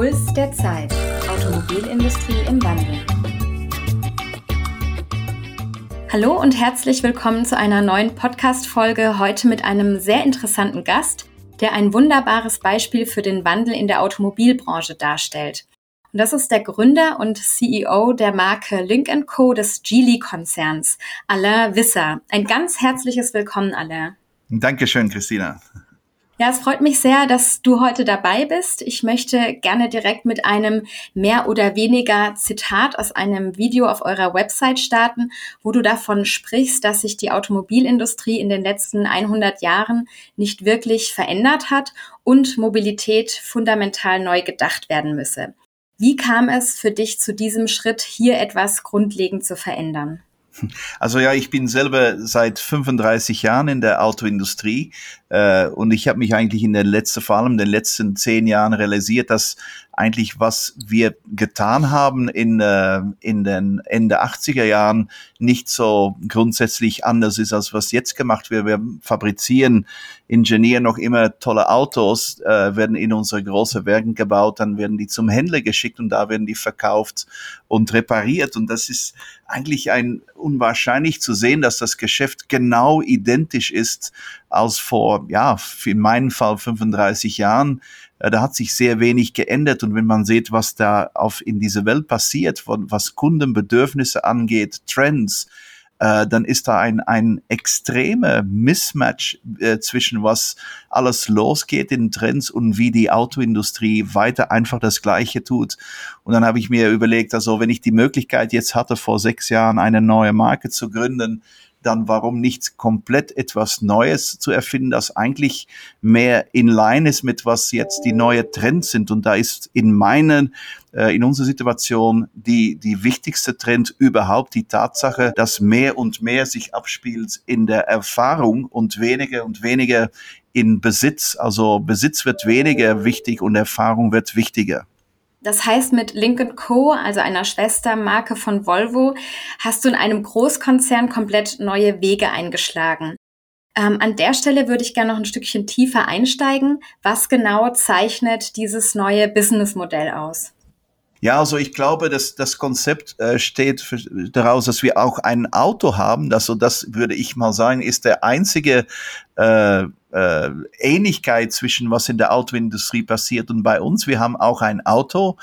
Puls der Zeit. Automobilindustrie im Wandel. Hallo und herzlich willkommen zu einer neuen Podcast-Folge. Heute mit einem sehr interessanten Gast, der ein wunderbares Beispiel für den Wandel in der Automobilbranche darstellt. Und das ist der Gründer und CEO der Marke Link Co. des Geely-Konzerns, Alain Wisser. Ein ganz herzliches Willkommen, Alain. Dankeschön, Christina. Ja, es freut mich sehr, dass du heute dabei bist. Ich möchte gerne direkt mit einem mehr oder weniger Zitat aus einem Video auf eurer Website starten, wo du davon sprichst, dass sich die Automobilindustrie in den letzten 100 Jahren nicht wirklich verändert hat und Mobilität fundamental neu gedacht werden müsse. Wie kam es für dich zu diesem Schritt, hier etwas grundlegend zu verändern? Also ja, ich bin selber seit 35 Jahren in der Autoindustrie äh, und ich habe mich eigentlich in den letzten, vor allem in den letzten zehn Jahren realisiert, dass eigentlich, was wir getan haben in, äh, in den Ende 80er Jahren, nicht so grundsätzlich anders ist, als was jetzt gemacht wird. Wir fabrizieren, ingenieren noch immer tolle Autos, äh, werden in unsere großen Werken gebaut, dann werden die zum Händler geschickt und da werden die verkauft und repariert. Und das ist eigentlich ein unwahrscheinlich zu sehen, dass das Geschäft genau identisch ist als vor, ja, in meinem Fall 35 Jahren. Äh, da hat sich sehr wenig geändert und wenn man sieht, was da auf in dieser Welt passiert, was Kundenbedürfnisse angeht, Trends, äh, dann ist da ein, ein extremer Mismatch äh, zwischen was alles losgeht in Trends und wie die Autoindustrie weiter einfach das Gleiche tut. Und dann habe ich mir überlegt, also wenn ich die Möglichkeit jetzt hatte, vor sechs Jahren eine neue Marke zu gründen, dann warum nicht komplett etwas Neues zu erfinden, das eigentlich mehr in line ist mit was jetzt die neue Trends sind. Und da ist in meinen, äh, in unserer Situation die, die wichtigste Trend überhaupt die Tatsache, dass mehr und mehr sich abspielt in der Erfahrung und weniger und weniger in Besitz. Also Besitz wird weniger wichtig und Erfahrung wird wichtiger. Das heißt, mit Lincoln Co., also einer Schwestermarke von Volvo, hast du in einem Großkonzern komplett neue Wege eingeschlagen. Ähm, an der Stelle würde ich gerne noch ein Stückchen tiefer einsteigen. Was genau zeichnet dieses neue Businessmodell aus? Ja, also ich glaube, dass das Konzept äh, steht für, daraus, dass wir auch ein Auto haben. Also das würde ich mal sagen, ist der einzige äh, äh, Ähnlichkeit zwischen was in der Autoindustrie passiert und bei uns. Wir haben auch ein Auto.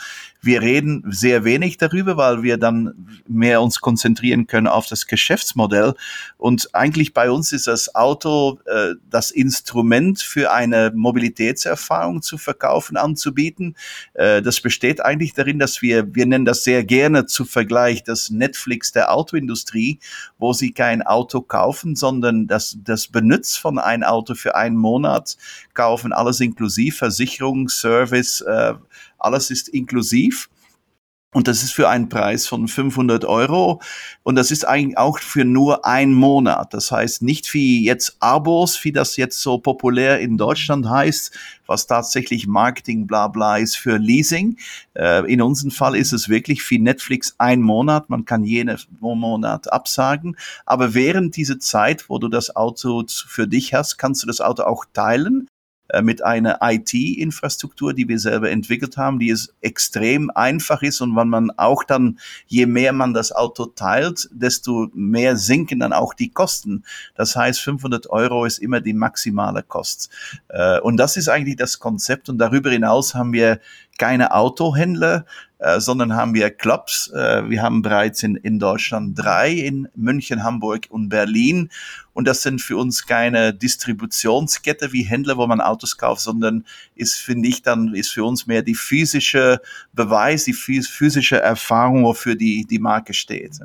Wir reden sehr wenig darüber, weil wir dann mehr uns konzentrieren können auf das Geschäftsmodell. Und eigentlich bei uns ist das Auto äh, das Instrument für eine Mobilitätserfahrung zu verkaufen, anzubieten. Äh, das besteht eigentlich darin, dass wir, wir nennen das sehr gerne zu Vergleich das Netflix der Autoindustrie, wo sie kein Auto kaufen, sondern das, das Benutz von ein Auto für einen Monat kaufen, alles inklusiv, Versicherung, Service, äh, alles ist inklusiv. Und das ist für einen Preis von 500 Euro. Und das ist eigentlich auch für nur einen Monat. Das heißt nicht wie jetzt Abos, wie das jetzt so populär in Deutschland heißt, was tatsächlich Marketing bla bla ist für Leasing. Äh, in unserem Fall ist es wirklich wie Netflix ein Monat. Man kann jeden Monat absagen. Aber während dieser Zeit, wo du das Auto für dich hast, kannst du das Auto auch teilen mit einer IT-Infrastruktur, die wir selber entwickelt haben, die es extrem einfach ist und wenn man auch dann, je mehr man das Auto teilt, desto mehr sinken dann auch die Kosten. Das heißt, 500 Euro ist immer die maximale Kost. Äh, und das ist eigentlich das Konzept und darüber hinaus haben wir keine Autohändler, äh, sondern haben wir Clubs. Äh, wir haben bereits in, in Deutschland drei, in München, Hamburg und Berlin. Und das sind für uns keine Distributionskette wie Händler, wo man Autos kauft, sondern ist, finde ich, dann ist für uns mehr die physische Beweis, die physische Erfahrung, wofür die, die Marke steht.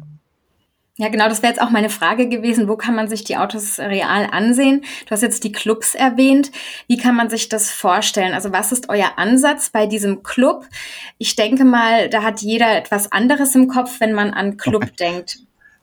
Ja, genau, das wäre jetzt auch meine Frage gewesen. Wo kann man sich die Autos real ansehen? Du hast jetzt die Clubs erwähnt. Wie kann man sich das vorstellen? Also was ist euer Ansatz bei diesem Club? Ich denke mal, da hat jeder etwas anderes im Kopf, wenn man an Club denkt.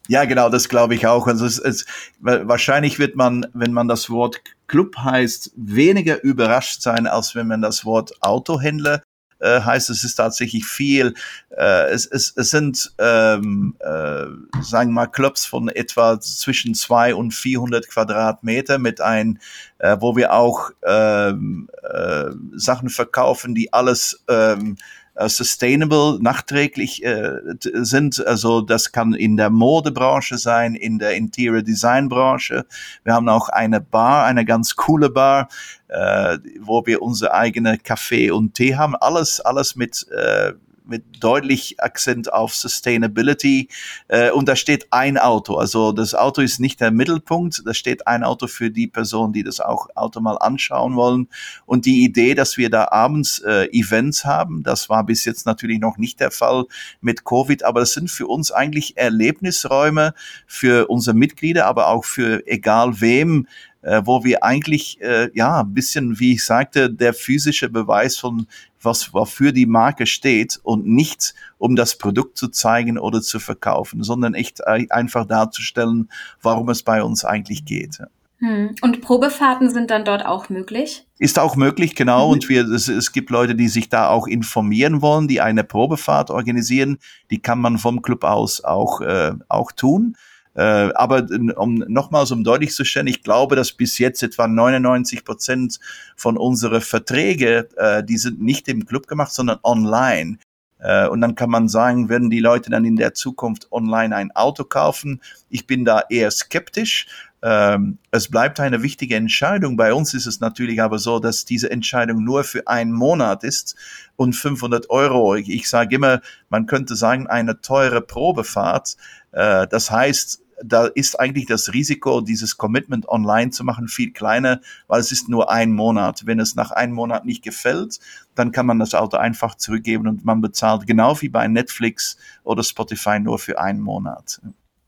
Ja, genau, das glaube ich auch. Also es, es, wahrscheinlich wird man, wenn man das Wort Club heißt, weniger überrascht sein, als wenn man das Wort Autohändler äh, heißt, es ist tatsächlich viel. Äh, es, es, es sind, ähm, äh, sagen wir mal, Clubs von etwa zwischen zwei und 400 Quadratmeter mit ein, äh, wo wir auch ähm, äh, Sachen verkaufen, die alles ähm, äh, sustainable nachträglich äh, sind. Also das kann in der Modebranche sein, in der Interior Design Branche. Wir haben auch eine Bar, eine ganz coole Bar, äh, wo wir unsere eigene Kaffee und Tee haben. Alles, alles mit äh, mit deutlich Akzent auf Sustainability. Äh, und da steht ein Auto. Also das Auto ist nicht der Mittelpunkt. Da steht ein Auto für die Personen, die das auch Auto mal anschauen wollen. Und die Idee, dass wir da abends äh, Events haben, das war bis jetzt natürlich noch nicht der Fall mit Covid, aber das sind für uns eigentlich Erlebnisräume für unsere Mitglieder, aber auch für egal wem, äh, wo wir eigentlich, äh, ja, ein bisschen, wie ich sagte, der physische Beweis von was wofür die Marke steht und nicht um das Produkt zu zeigen oder zu verkaufen, sondern echt einfach darzustellen, warum es bei uns eigentlich geht. Hm. Und Probefahrten sind dann dort auch möglich? Ist auch möglich, genau. Mhm. Und wir, es, es gibt Leute, die sich da auch informieren wollen, die eine Probefahrt organisieren. Die kann man vom Club aus auch, äh, auch tun. Äh, aber um nochmals um deutlich zu stellen, ich glaube, dass bis jetzt etwa 99 Prozent von unseren Verträge, äh, die sind nicht im Club gemacht, sondern online. Äh, und dann kann man sagen, werden die Leute dann in der Zukunft online ein Auto kaufen? Ich bin da eher skeptisch. Ähm, es bleibt eine wichtige Entscheidung. Bei uns ist es natürlich aber so, dass diese Entscheidung nur für einen Monat ist und 500 Euro. Ich, ich sage immer, man könnte sagen, eine teure Probefahrt. Äh, das heißt, da ist eigentlich das Risiko, dieses Commitment online zu machen, viel kleiner, weil es ist nur ein Monat. Wenn es nach einem Monat nicht gefällt, dann kann man das Auto einfach zurückgeben und man bezahlt genau wie bei Netflix oder Spotify nur für einen Monat.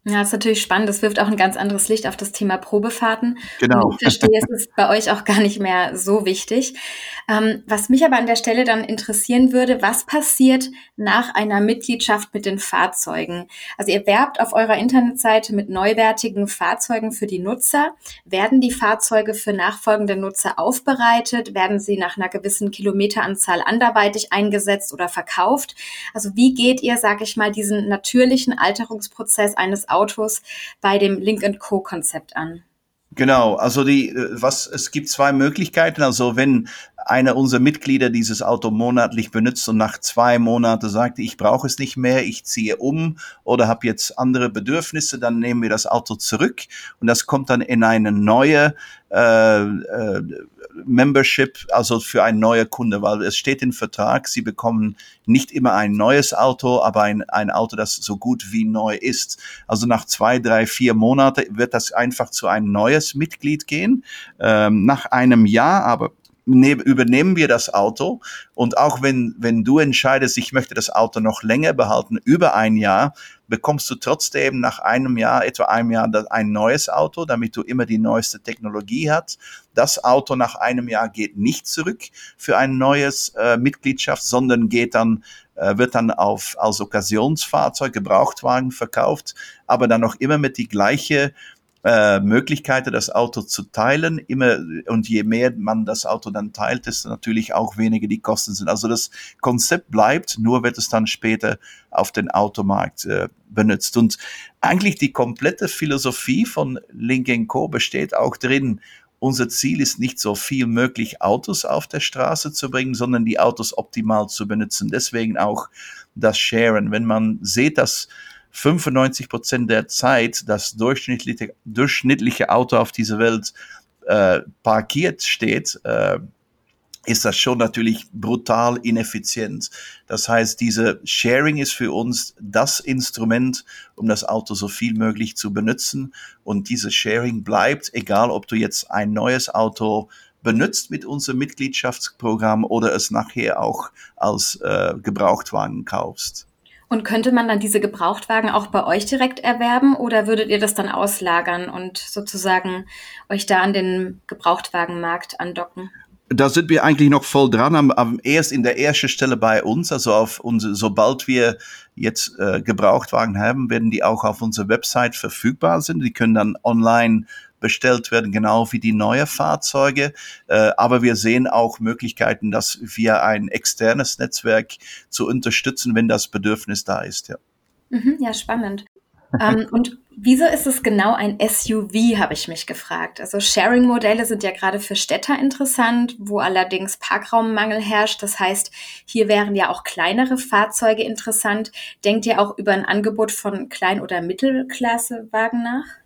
Ja, das ist natürlich spannend. Das wirft auch ein ganz anderes Licht auf das Thema Probefahrten. Genau. Und ich verstehe, es ist bei euch auch gar nicht mehr so wichtig. Ähm, was mich aber an der Stelle dann interessieren würde, was passiert nach einer Mitgliedschaft mit den Fahrzeugen? Also ihr werbt auf eurer Internetseite mit neuwertigen Fahrzeugen für die Nutzer. Werden die Fahrzeuge für nachfolgende Nutzer aufbereitet? Werden sie nach einer gewissen Kilometeranzahl anderweitig eingesetzt oder verkauft? Also wie geht ihr, sag ich mal, diesen natürlichen Alterungsprozess eines Autos bei dem Link Co Konzept an? Genau, also die, was, es gibt zwei Möglichkeiten. Also wenn einer unserer Mitglieder dieses Auto monatlich benutzt und nach zwei Monaten sagt, ich brauche es nicht mehr, ich ziehe um oder habe jetzt andere Bedürfnisse, dann nehmen wir das Auto zurück und das kommt dann in eine neue äh, äh, Membership, also für ein neuer Kunde, weil es steht im Vertrag, Sie bekommen nicht immer ein neues Auto, aber ein, ein Auto, das so gut wie neu ist. Also nach zwei, drei, vier Monaten wird das einfach zu ein neues Mitglied gehen. Ähm, nach einem Jahr, aber ne, übernehmen wir das Auto und auch wenn, wenn du entscheidest, ich möchte das Auto noch länger behalten, über ein Jahr, bekommst du trotzdem nach einem Jahr, etwa einem Jahr, ein neues Auto, damit du immer die neueste Technologie hast. Das Auto nach einem Jahr geht nicht zurück für ein neues äh, Mitgliedschaft, sondern geht dann äh, wird dann auf, als Okkasionsfahrzeug, Gebrauchtwagen verkauft, aber dann noch immer mit die gleiche äh, Möglichkeiten, das Auto zu teilen. Immer und je mehr man das Auto dann teilt, desto natürlich auch weniger die Kosten sind. Also das Konzept bleibt, nur wird es dann später auf den Automarkt äh, benutzt. Und eigentlich die komplette Philosophie von Link Co besteht auch drin, unser Ziel ist nicht so viel möglich Autos auf der Straße zu bringen, sondern die Autos optimal zu benutzen. Deswegen auch das Sharen. Wenn man sieht, dass 95 Prozent der Zeit das durchschnittliche, durchschnittliche Auto auf dieser Welt äh, parkiert steht, äh, ist das schon natürlich brutal ineffizient. Das heißt, diese Sharing ist für uns das Instrument, um das Auto so viel möglich zu benutzen. Und dieses Sharing bleibt, egal ob du jetzt ein neues Auto benutzt mit unserem Mitgliedschaftsprogramm oder es nachher auch als äh, Gebrauchtwagen kaufst. Und könnte man dann diese Gebrauchtwagen auch bei euch direkt erwerben oder würdet ihr das dann auslagern und sozusagen euch da an den Gebrauchtwagenmarkt andocken? da sind wir eigentlich noch voll dran, am, am erst in der ersten Stelle bei uns, also auf unsere, sobald wir jetzt äh, Gebrauchtwagen haben, werden die auch auf unserer Website verfügbar sind. Die können dann online bestellt werden, genau wie die neuen Fahrzeuge. Äh, aber wir sehen auch Möglichkeiten, das via ein externes Netzwerk zu unterstützen, wenn das Bedürfnis da ist. Ja, mhm, ja spannend. ähm, und wieso ist es genau ein SUV, habe ich mich gefragt. Also Sharing-Modelle sind ja gerade für Städter interessant, wo allerdings Parkraummangel herrscht. Das heißt, hier wären ja auch kleinere Fahrzeuge interessant. Denkt ihr auch über ein Angebot von Klein- oder Mittelklassewagen nach?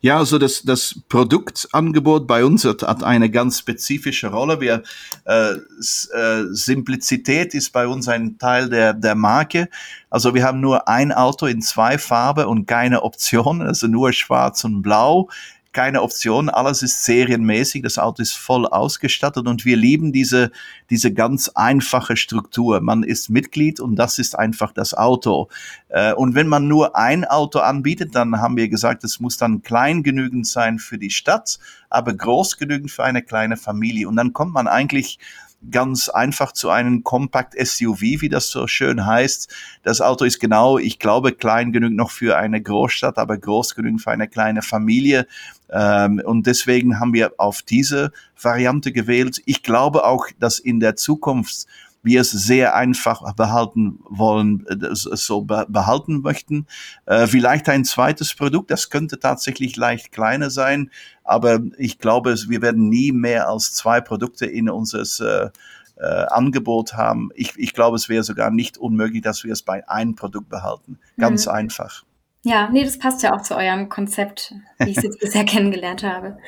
Ja, also das, das Produktangebot bei uns hat, hat eine ganz spezifische Rolle. Wir, äh, äh, Simplizität ist bei uns ein Teil der, der Marke. Also wir haben nur ein Auto in zwei Farben und keine Optionen, also nur schwarz und blau keine Option, alles ist serienmäßig, das Auto ist voll ausgestattet und wir lieben diese, diese ganz einfache Struktur. Man ist Mitglied und das ist einfach das Auto. Äh, und wenn man nur ein Auto anbietet, dann haben wir gesagt, es muss dann klein genügend sein für die Stadt, aber groß genügend für eine kleine Familie. Und dann kommt man eigentlich ganz einfach zu einem Compact SUV, wie das so schön heißt. Das Auto ist genau, ich glaube, klein genug noch für eine Großstadt, aber groß genug für eine kleine Familie. Ähm, und deswegen haben wir auf diese Variante gewählt. Ich glaube auch, dass in der Zukunft wir es sehr einfach behalten wollen, äh, so behalten möchten. Äh, vielleicht ein zweites Produkt, das könnte tatsächlich leicht kleiner sein, aber ich glaube, wir werden nie mehr als zwei Produkte in unseres äh, äh, Angebot haben. Ich, ich glaube, es wäre sogar nicht unmöglich, dass wir es bei einem Produkt behalten. Ganz mhm. einfach. Ja, nee, das passt ja auch zu eurem Konzept, wie ich es jetzt bisher kennengelernt habe.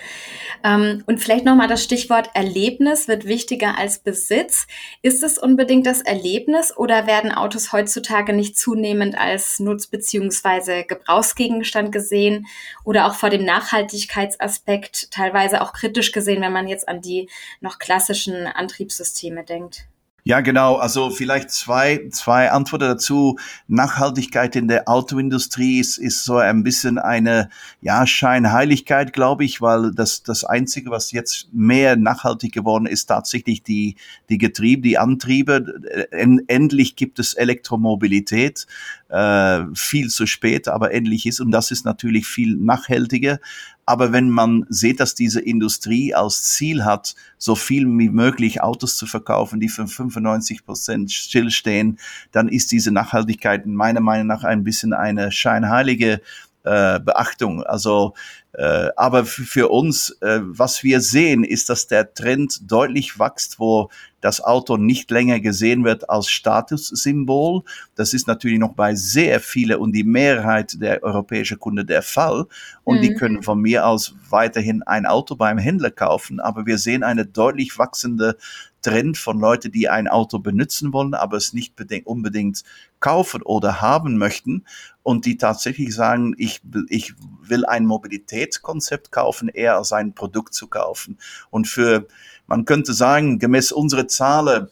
Ähm, und vielleicht nochmal das Stichwort Erlebnis wird wichtiger als Besitz. Ist es unbedingt das Erlebnis oder werden Autos heutzutage nicht zunehmend als Nutz- bzw. Gebrauchsgegenstand gesehen oder auch vor dem Nachhaltigkeitsaspekt teilweise auch kritisch gesehen, wenn man jetzt an die noch klassischen Antriebssysteme denkt? Ja, genau. Also vielleicht zwei, zwei Antworten dazu. Nachhaltigkeit in der Autoindustrie ist, ist so ein bisschen eine, ja, Scheinheiligkeit, glaube ich, weil das, das Einzige, was jetzt mehr nachhaltig geworden ist, tatsächlich die, die Getriebe, die Antriebe. Endlich gibt es Elektromobilität äh, viel zu spät, aber endlich ist. Und das ist natürlich viel nachhaltiger. Aber wenn man sieht, dass diese Industrie als Ziel hat, so viel wie möglich Autos zu verkaufen, die für 95 Prozent stillstehen, dann ist diese Nachhaltigkeit meiner Meinung nach ein bisschen eine scheinheilige äh, Beachtung. Also, äh, aber für uns, äh, was wir sehen, ist, dass der Trend deutlich wächst, wo das Auto nicht länger gesehen wird als Statussymbol. Das ist natürlich noch bei sehr viele und die Mehrheit der europäischen Kunden der Fall. Und mhm. die können von mir aus weiterhin ein Auto beim Händler kaufen. Aber wir sehen eine deutlich wachsende Trend von Leuten, die ein Auto benutzen wollen, aber es nicht unbedingt kaufen oder haben möchten und die tatsächlich sagen, ich, ich will ein Mobilitätskonzept kaufen, eher als ein Produkt zu kaufen. Und für, man könnte sagen, gemäß unsere Zahlen,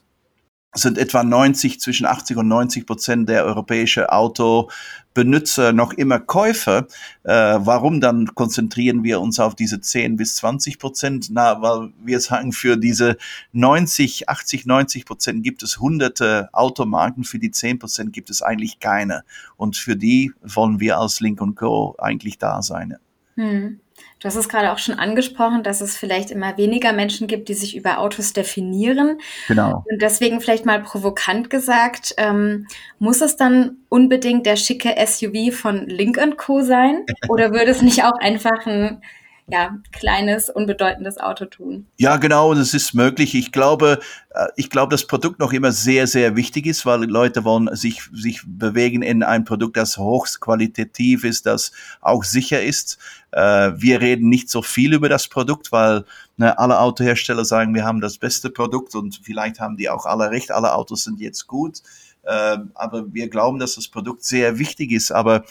sind etwa 90, zwischen 80 und 90 Prozent der europäischen Autobenutzer noch immer Käufer. Äh, warum dann konzentrieren wir uns auf diese 10 bis 20 Prozent? Na, weil wir sagen, für diese 90, 80, 90 Prozent gibt es hunderte Automarken, für die 10 Prozent gibt es eigentlich keine. Und für die wollen wir als Link Co. eigentlich da sein. Hm. Du hast es gerade auch schon angesprochen, dass es vielleicht immer weniger Menschen gibt, die sich über Autos definieren. Genau. Und deswegen vielleicht mal provokant gesagt, ähm, muss es dann unbedingt der schicke SUV von Link Co. sein? Oder würde es nicht auch einfach ein ja, kleines, unbedeutendes Auto tun. Ja, genau, das ist möglich. Ich glaube, äh, ich glaube, das Produkt noch immer sehr, sehr wichtig ist, weil Leute wollen sich, sich bewegen in ein Produkt, das hochqualitativ ist, das auch sicher ist. Äh, wir reden nicht so viel über das Produkt, weil ne, alle Autohersteller sagen, wir haben das beste Produkt und vielleicht haben die auch alle recht, alle Autos sind jetzt gut. Äh, aber wir glauben, dass das Produkt sehr wichtig ist. Aber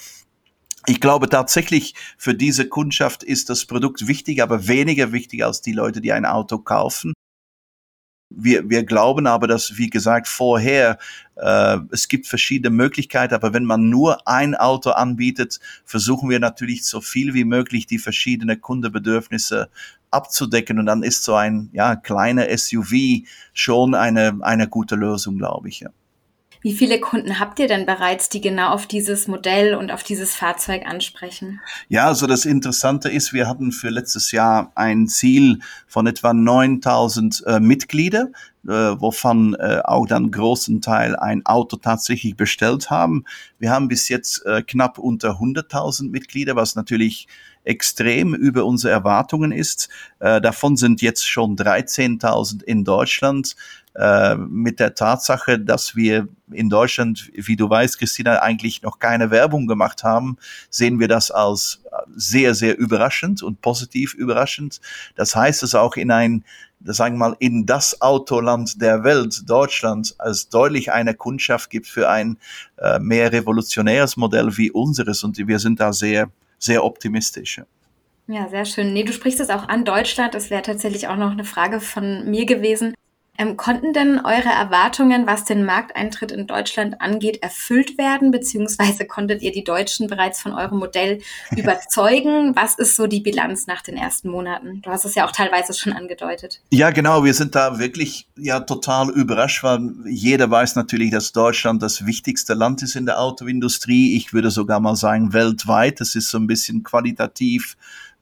ich glaube tatsächlich, für diese Kundschaft ist das Produkt wichtig, aber weniger wichtig als die Leute, die ein Auto kaufen. Wir, wir glauben aber, dass, wie gesagt, vorher, äh, es gibt verschiedene Möglichkeiten, aber wenn man nur ein Auto anbietet, versuchen wir natürlich so viel wie möglich die verschiedenen Kundenbedürfnisse abzudecken und dann ist so ein ja, kleiner SUV schon eine, eine gute Lösung, glaube ich. Ja. Wie viele Kunden habt ihr denn bereits, die genau auf dieses Modell und auf dieses Fahrzeug ansprechen? Ja, also das Interessante ist, wir hatten für letztes Jahr ein Ziel von etwa 9000 äh, Mitglieder, äh, wovon äh, auch dann großen Teil ein Auto tatsächlich bestellt haben. Wir haben bis jetzt äh, knapp unter 100.000 Mitglieder, was natürlich extrem über unsere Erwartungen ist. Äh, davon sind jetzt schon 13.000 in Deutschland. Äh, mit der Tatsache, dass wir in Deutschland, wie du weißt, Christina, eigentlich noch keine Werbung gemacht haben, sehen wir das als sehr, sehr überraschend und positiv überraschend. Das heißt es auch in ein, sagen wir mal, in das Autoland der Welt, Deutschland, als deutlich eine Kundschaft gibt für ein äh, mehr revolutionäres Modell wie unseres. Und wir sind da sehr, sehr optimistisch. Ja, sehr schön. Nee, du sprichst es auch an Deutschland. Das wäre tatsächlich auch noch eine Frage von mir gewesen. Ähm, konnten denn eure Erwartungen, was den Markteintritt in Deutschland angeht, erfüllt werden? Beziehungsweise konntet ihr die Deutschen bereits von eurem Modell überzeugen? Was ist so die Bilanz nach den ersten Monaten? Du hast es ja auch teilweise schon angedeutet. Ja, genau. Wir sind da wirklich ja total überrascht, weil jeder weiß natürlich, dass Deutschland das wichtigste Land ist in der Autoindustrie. Ich würde sogar mal sagen weltweit. Das ist so ein bisschen qualitativ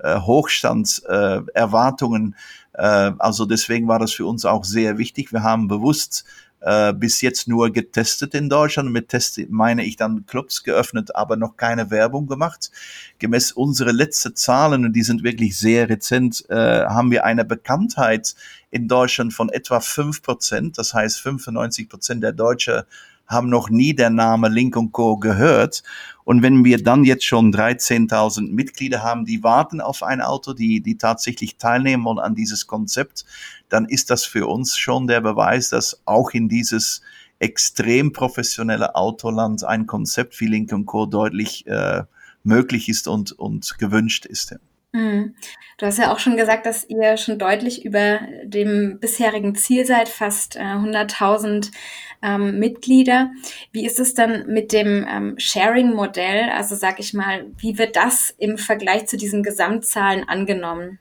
äh, Hochstandserwartungen. Äh, äh, also deswegen war das für uns auch sehr wichtig. Wir haben bewusst äh, bis jetzt nur getestet in Deutschland. Mit Test meine ich dann Clubs geöffnet, aber noch keine Werbung gemacht. Gemäß unsere letzten Zahlen, und die sind wirklich sehr rezent, äh, haben wir eine Bekanntheit in Deutschland von etwa fünf Prozent. Das heißt, 95 Prozent der Deutschen haben noch nie der Name Link Co. gehört. Und wenn wir dann jetzt schon 13.000 Mitglieder haben, die warten auf ein Auto, die, die tatsächlich teilnehmen wollen an dieses Konzept, dann ist das für uns schon der Beweis, dass auch in dieses extrem professionelle Autoland ein Konzept wie Link Co. deutlich äh, möglich ist und, und gewünscht ist. Mhm. Du hast ja auch schon gesagt, dass ihr schon deutlich über dem bisherigen Ziel seid, fast äh, 100.000 ähm, Mitglieder. Wie ist es dann mit dem ähm, Sharing-Modell? Also sag ich mal, wie wird das im Vergleich zu diesen Gesamtzahlen angenommen?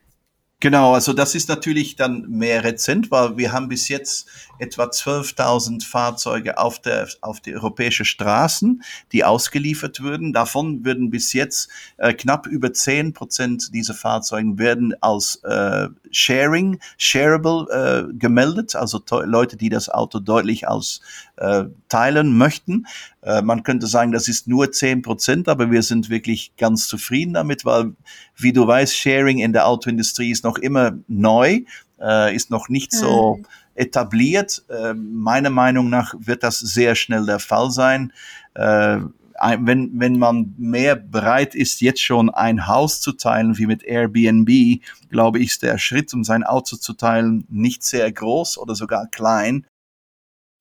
Genau, also das ist natürlich dann mehr rezent, weil wir haben bis jetzt etwa 12.000 Fahrzeuge auf der auf die europäische Straßen, die ausgeliefert würden. Davon würden bis jetzt äh, knapp über 10 Prozent dieser Fahrzeuge werden als äh, Sharing, Shareable äh, gemeldet, also Leute, die das Auto deutlich als äh, teilen möchten. Äh, man könnte sagen, das ist nur zehn Prozent, aber wir sind wirklich ganz zufrieden damit, weil, wie du weißt, Sharing in der Autoindustrie ist noch immer neu, äh, ist noch nicht so mhm. etabliert. Äh, meiner Meinung nach wird das sehr schnell der Fall sein. Äh, wenn, wenn man mehr bereit ist, jetzt schon ein Haus zu teilen, wie mit Airbnb, glaube ich, ist der Schritt, um sein Auto zu teilen, nicht sehr groß oder sogar klein.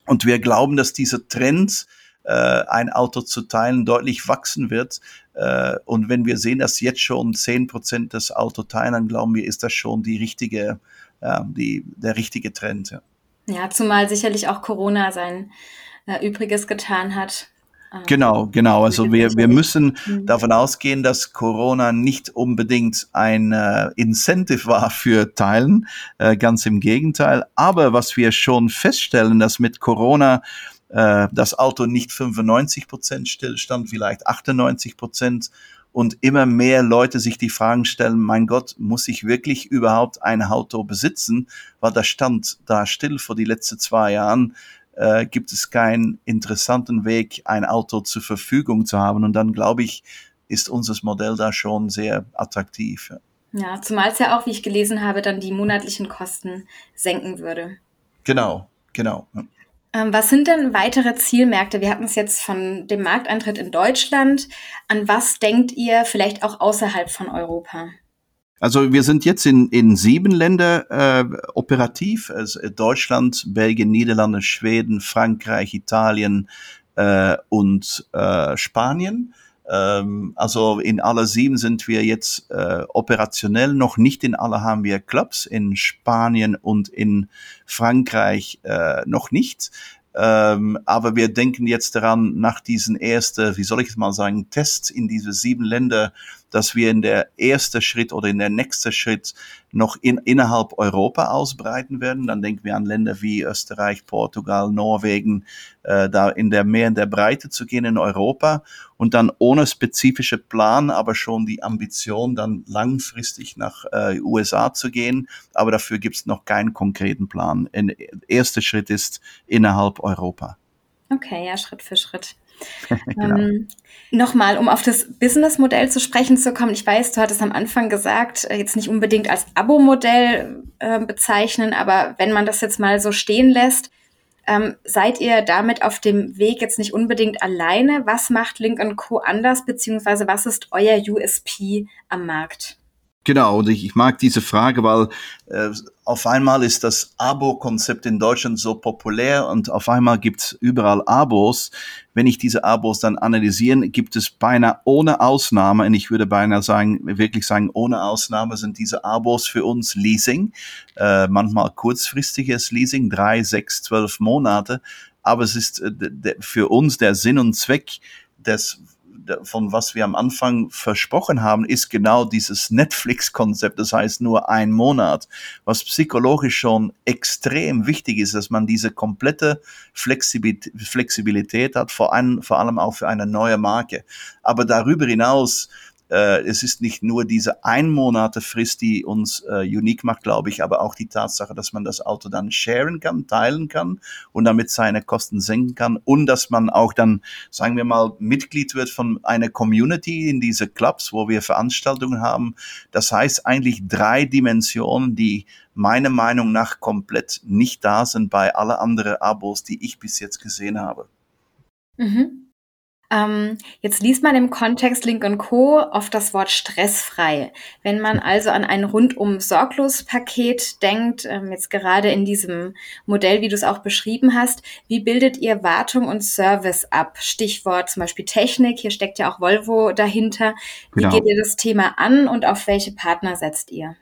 Und wir glauben, dass dieser Trend, ein Auto zu teilen, deutlich wachsen wird. Äh, und wenn wir sehen, dass jetzt schon zehn Prozent des Auto teilen, dann glauben wir, ist das schon die richtige, äh, die, der richtige Trend. Ja. ja, zumal sicherlich auch Corona sein äh, Übriges getan hat. Ah. Genau, genau. Also wir, wir müssen mhm. davon ausgehen, dass Corona nicht unbedingt ein äh, Incentive war für Teilen, äh, ganz im Gegenteil. Aber was wir schon feststellen, dass mit Corona äh, das Auto nicht 95 Prozent stillstand, vielleicht 98 Prozent und immer mehr Leute sich die Fragen stellen, mein Gott, muss ich wirklich überhaupt ein Auto besitzen? Weil das stand da still vor die letzten zwei Jahren äh, gibt es keinen interessanten Weg, ein Auto zur Verfügung zu haben. Und dann glaube ich, ist unser Modell da schon sehr attraktiv. Ja, ja zumal es ja auch, wie ich gelesen habe, dann die monatlichen Kosten senken würde. Genau, genau. Ähm, was sind denn weitere Zielmärkte? Wir hatten es jetzt von dem Markteintritt in Deutschland. An was denkt ihr vielleicht auch außerhalb von Europa? Also wir sind jetzt in, in sieben Länder äh, operativ, also Deutschland, Belgien, Niederlande, Schweden, Frankreich, Italien äh, und äh, Spanien. Ähm, also in alle sieben sind wir jetzt äh, operationell. Noch nicht in alle haben wir Clubs. In Spanien und in Frankreich äh, noch nicht. Ähm, aber wir denken jetzt daran, nach diesen ersten, wie soll ich es mal sagen, Tests in diese sieben Länder, dass wir in der erste Schritt oder in der nächste Schritt noch in, innerhalb Europa ausbreiten werden. Dann denken wir an Länder wie Österreich, Portugal, Norwegen, äh, da in der mehr in der Breite zu gehen in Europa und dann ohne spezifische Plan, aber schon die Ambition, dann langfristig nach äh, USA zu gehen. Aber dafür gibt es noch keinen konkreten Plan. Der erste Schritt ist innerhalb Europa. Okay, ja, Schritt für Schritt. genau. ähm, Nochmal, um auf das Businessmodell zu sprechen zu kommen. Ich weiß, du hattest am Anfang gesagt, äh, jetzt nicht unbedingt als Abo-Modell äh, bezeichnen, aber wenn man das jetzt mal so stehen lässt, ähm, seid ihr damit auf dem Weg jetzt nicht unbedingt alleine? Was macht Link Co. anders, beziehungsweise was ist euer USP am Markt? Genau, und ich, ich mag diese Frage, weil äh, auf einmal ist das Abo-Konzept in Deutschland so populär und auf einmal gibt's überall Abos. Wenn ich diese Abos dann analysieren, gibt es beinahe ohne Ausnahme, und ich würde beinahe sagen, wirklich sagen, ohne Ausnahme sind diese Abos für uns Leasing, äh, manchmal kurzfristiges Leasing, drei, sechs, zwölf Monate, aber es ist äh, für uns der Sinn und Zweck des von was wir am Anfang versprochen haben, ist genau dieses Netflix-Konzept, das heißt nur ein Monat, was psychologisch schon extrem wichtig ist, dass man diese komplette Flexibilität hat, vor allem, vor allem auch für eine neue Marke. Aber darüber hinaus äh, es ist nicht nur diese ein Monate Frist, die uns äh, unique macht, glaube ich, aber auch die Tatsache, dass man das Auto dann sharen kann, teilen kann und damit seine Kosten senken kann und dass man auch dann, sagen wir mal, Mitglied wird von einer Community in diese Clubs, wo wir Veranstaltungen haben. Das heißt eigentlich drei Dimensionen, die meiner Meinung nach komplett nicht da sind bei alle anderen Abos, die ich bis jetzt gesehen habe. Mhm. Ähm, jetzt liest man im Kontext Link Co. oft das Wort stressfrei. Wenn man also an ein rundum sorglos Paket denkt, ähm, jetzt gerade in diesem Modell, wie du es auch beschrieben hast, wie bildet ihr Wartung und Service ab? Stichwort zum Beispiel Technik. Hier steckt ja auch Volvo dahinter. Wie genau. geht ihr das Thema an und auf welche Partner setzt ihr?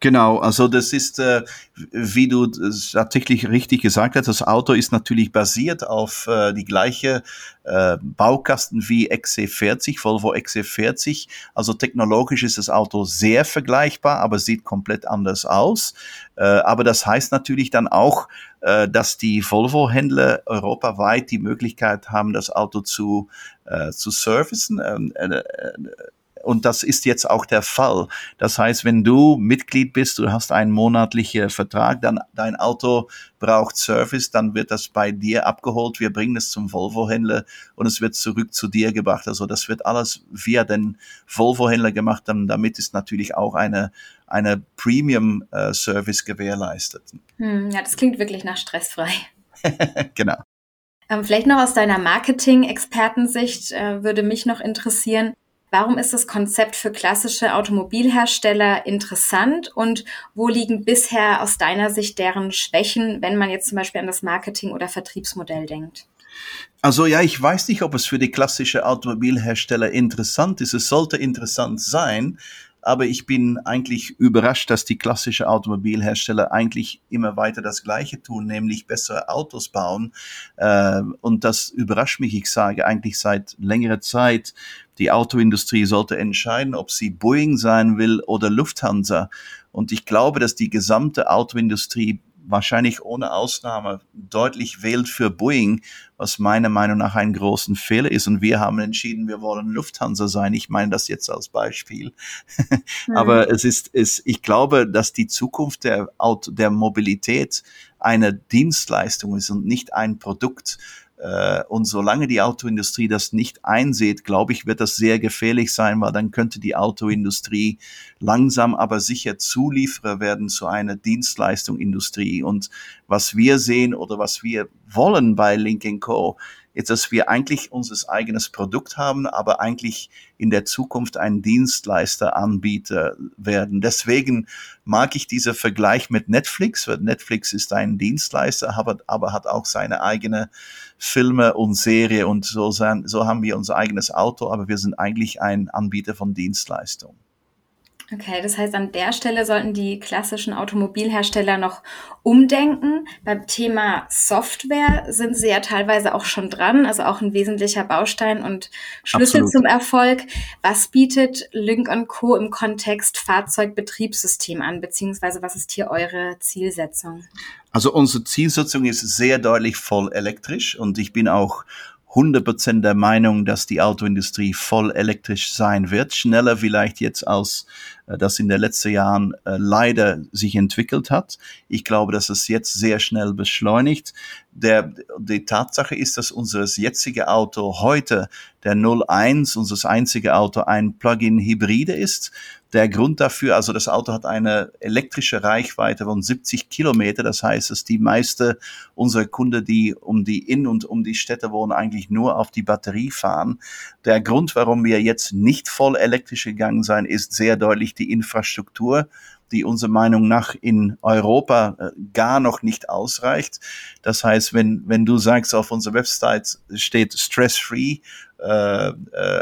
Genau, also das ist, äh, wie du tatsächlich richtig gesagt hast, das Auto ist natürlich basiert auf äh, die gleiche äh, Baukasten wie XC40, Volvo XC40. Also technologisch ist das Auto sehr vergleichbar, aber sieht komplett anders aus. Äh, aber das heißt natürlich dann auch, äh, dass die Volvo-Händler europaweit die Möglichkeit haben, das Auto zu, äh, zu servicen. Äh, äh, und das ist jetzt auch der Fall. Das heißt, wenn du Mitglied bist, du hast einen monatlichen Vertrag, dann dein Auto braucht Service, dann wird das bei dir abgeholt. Wir bringen es zum Volvo-Händler und es wird zurück zu dir gebracht. Also das wird alles via den Volvo-Händler gemacht. Dann damit ist natürlich auch eine, eine Premium-Service gewährleistet. Hm, ja, das klingt wirklich nach stressfrei. genau. Ähm, vielleicht noch aus deiner Marketing-Expertensicht äh, würde mich noch interessieren, Warum ist das Konzept für klassische Automobilhersteller interessant und wo liegen bisher aus deiner Sicht deren Schwächen, wenn man jetzt zum Beispiel an das Marketing- oder Vertriebsmodell denkt? Also ja, ich weiß nicht, ob es für die klassische Automobilhersteller interessant ist. Es sollte interessant sein, aber ich bin eigentlich überrascht, dass die klassische Automobilhersteller eigentlich immer weiter das Gleiche tun, nämlich bessere Autos bauen. Äh, und das überrascht mich. Ich sage eigentlich seit längerer Zeit, die Autoindustrie sollte entscheiden, ob sie Boeing sein will oder Lufthansa. Und ich glaube, dass die gesamte Autoindustrie wahrscheinlich ohne Ausnahme deutlich wählt für Boeing, was meiner Meinung nach ein großen Fehler ist. Und wir haben entschieden, wir wollen Lufthansa sein. Ich meine das jetzt als Beispiel. Mhm. Aber es ist, es, ich glaube, dass die Zukunft der Auto, der Mobilität eine Dienstleistung ist und nicht ein Produkt. Äh, und solange die Autoindustrie das nicht einsieht, glaube ich, wird das sehr gefährlich sein, weil dann könnte die Autoindustrie langsam aber sicher Zulieferer werden zu einer Dienstleistungsindustrie. Und was wir sehen oder was wir wollen bei Link Co jetzt, dass wir eigentlich unser eigenes Produkt haben, aber eigentlich in der Zukunft ein Dienstleister anbieter werden. Deswegen mag ich dieser Vergleich mit Netflix, weil Netflix ist ein Dienstleister, aber, aber hat auch seine eigene Filme und Serie und so, sein, so haben wir unser eigenes Auto, aber wir sind eigentlich ein Anbieter von Dienstleistungen. Okay, das heißt, an der Stelle sollten die klassischen Automobilhersteller noch umdenken. Beim Thema Software sind sie ja teilweise auch schon dran, also auch ein wesentlicher Baustein und Schlüssel Absolut. zum Erfolg. Was bietet Lynk Co. im Kontext Fahrzeugbetriebssystem an, beziehungsweise was ist hier eure Zielsetzung? Also unsere Zielsetzung ist sehr deutlich voll elektrisch und ich bin auch 100% der Meinung, dass die Autoindustrie voll elektrisch sein wird, schneller vielleicht jetzt als das in den letzten Jahren äh, leider sich entwickelt hat. Ich glaube, dass es jetzt sehr schnell beschleunigt. Der, die Tatsache ist, dass unser jetzige Auto heute, der 01, unser einzige Auto, ein Plug-in-Hybride ist der Grund dafür, also das Auto hat eine elektrische Reichweite von 70 Kilometer. Das heißt, dass die meiste unserer Kunden, die um die in und um die Städte wohnen, eigentlich nur auf die Batterie fahren. Der Grund, warum wir jetzt nicht voll elektrisch gegangen sein, ist sehr deutlich die Infrastruktur die unserer Meinung nach in Europa äh, gar noch nicht ausreicht. Das heißt, wenn, wenn du sagst, auf unserer Website steht stress-free, äh, äh,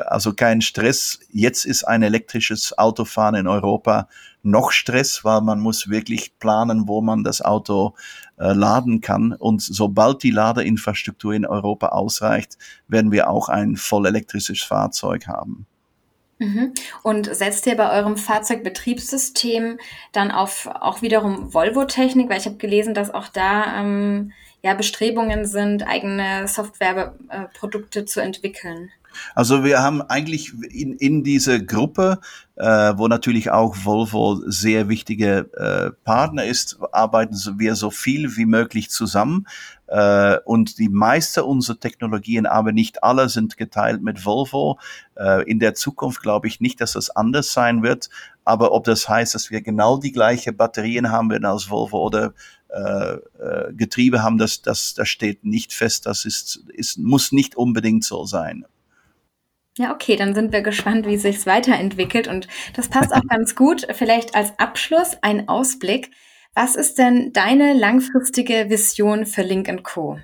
also kein Stress, jetzt ist ein elektrisches Autofahren in Europa noch Stress, weil man muss wirklich planen, wo man das Auto laden kann. Und sobald die Ladeinfrastruktur in Europa ausreicht, werden wir auch ein voll elektrisches Fahrzeug haben. Mhm. Und setzt ihr bei eurem Fahrzeugbetriebssystem dann auf auch wiederum Volvo-Technik? Weil ich habe gelesen, dass auch da ähm, ja Bestrebungen sind, eigene Softwareprodukte zu entwickeln. Also wir haben eigentlich in, in diese Gruppe, äh, wo natürlich auch Volvo sehr wichtige äh, Partner ist, arbeiten wir so viel wie möglich zusammen. Äh, und die meisten unserer Technologien, aber nicht alle, sind geteilt mit Volvo. Äh, in der Zukunft glaube ich nicht, dass das anders sein wird. Aber ob das heißt, dass wir genau die gleiche Batterien haben werden als Volvo oder äh, äh, Getriebe haben, das, das, das steht nicht fest. Das ist, ist, muss nicht unbedingt so sein. Ja, okay, dann sind wir gespannt, wie sich's weiterentwickelt. Und das passt auch ganz gut. Vielleicht als Abschluss ein Ausblick. Was ist denn deine langfristige Vision für Link Co?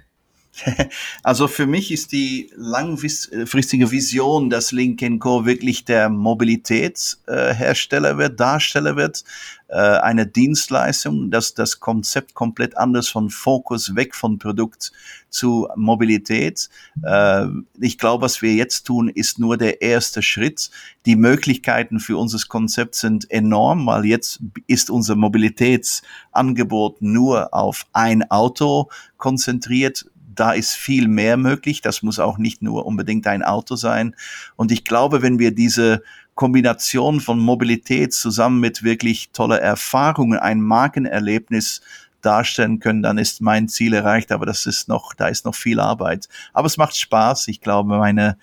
Also für mich ist die langfristige Vision, dass Link Co. wirklich der Mobilitätshersteller wird, Darsteller wird, äh, eine Dienstleistung, dass das Konzept komplett anders von Fokus weg von Produkt zu Mobilität. Äh, ich glaube, was wir jetzt tun, ist nur der erste Schritt. Die Möglichkeiten für unser Konzept sind enorm, weil jetzt ist unser Mobilitätsangebot nur auf ein Auto konzentriert da ist viel mehr möglich. Das muss auch nicht nur unbedingt ein Auto sein. Und ich glaube, wenn wir diese Kombination von Mobilität zusammen mit wirklich tolle Erfahrungen, ein Markenerlebnis darstellen können, dann ist mein Ziel erreicht. Aber das ist noch, da ist noch viel Arbeit. Aber es macht Spaß. Ich glaube, meine,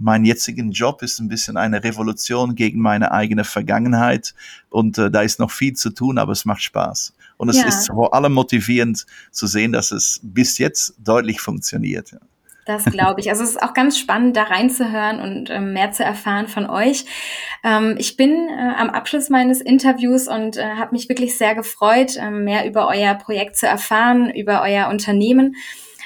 mein jetzigen Job ist ein bisschen eine Revolution gegen meine eigene Vergangenheit und äh, da ist noch viel zu tun, aber es macht Spaß. Und es ja. ist vor allem motivierend zu sehen, dass es bis jetzt deutlich funktioniert. Das glaube ich. Also es ist auch ganz spannend, da reinzuhören und ähm, mehr zu erfahren von euch. Ähm, ich bin äh, am Abschluss meines Interviews und äh, habe mich wirklich sehr gefreut, äh, mehr über euer Projekt zu erfahren, über euer Unternehmen.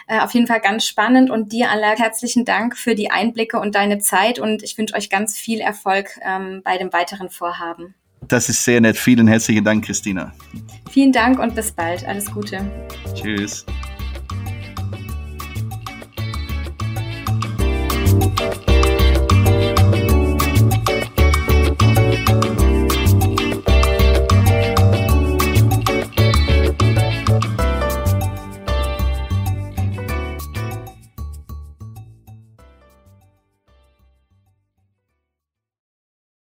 Äh, auf jeden Fall ganz spannend und dir, Anla, herzlichen Dank für die Einblicke und deine Zeit und ich wünsche euch ganz viel Erfolg ähm, bei dem weiteren Vorhaben. Das ist sehr nett. Vielen herzlichen Dank, Christina. Vielen Dank und bis bald. Alles Gute. Tschüss.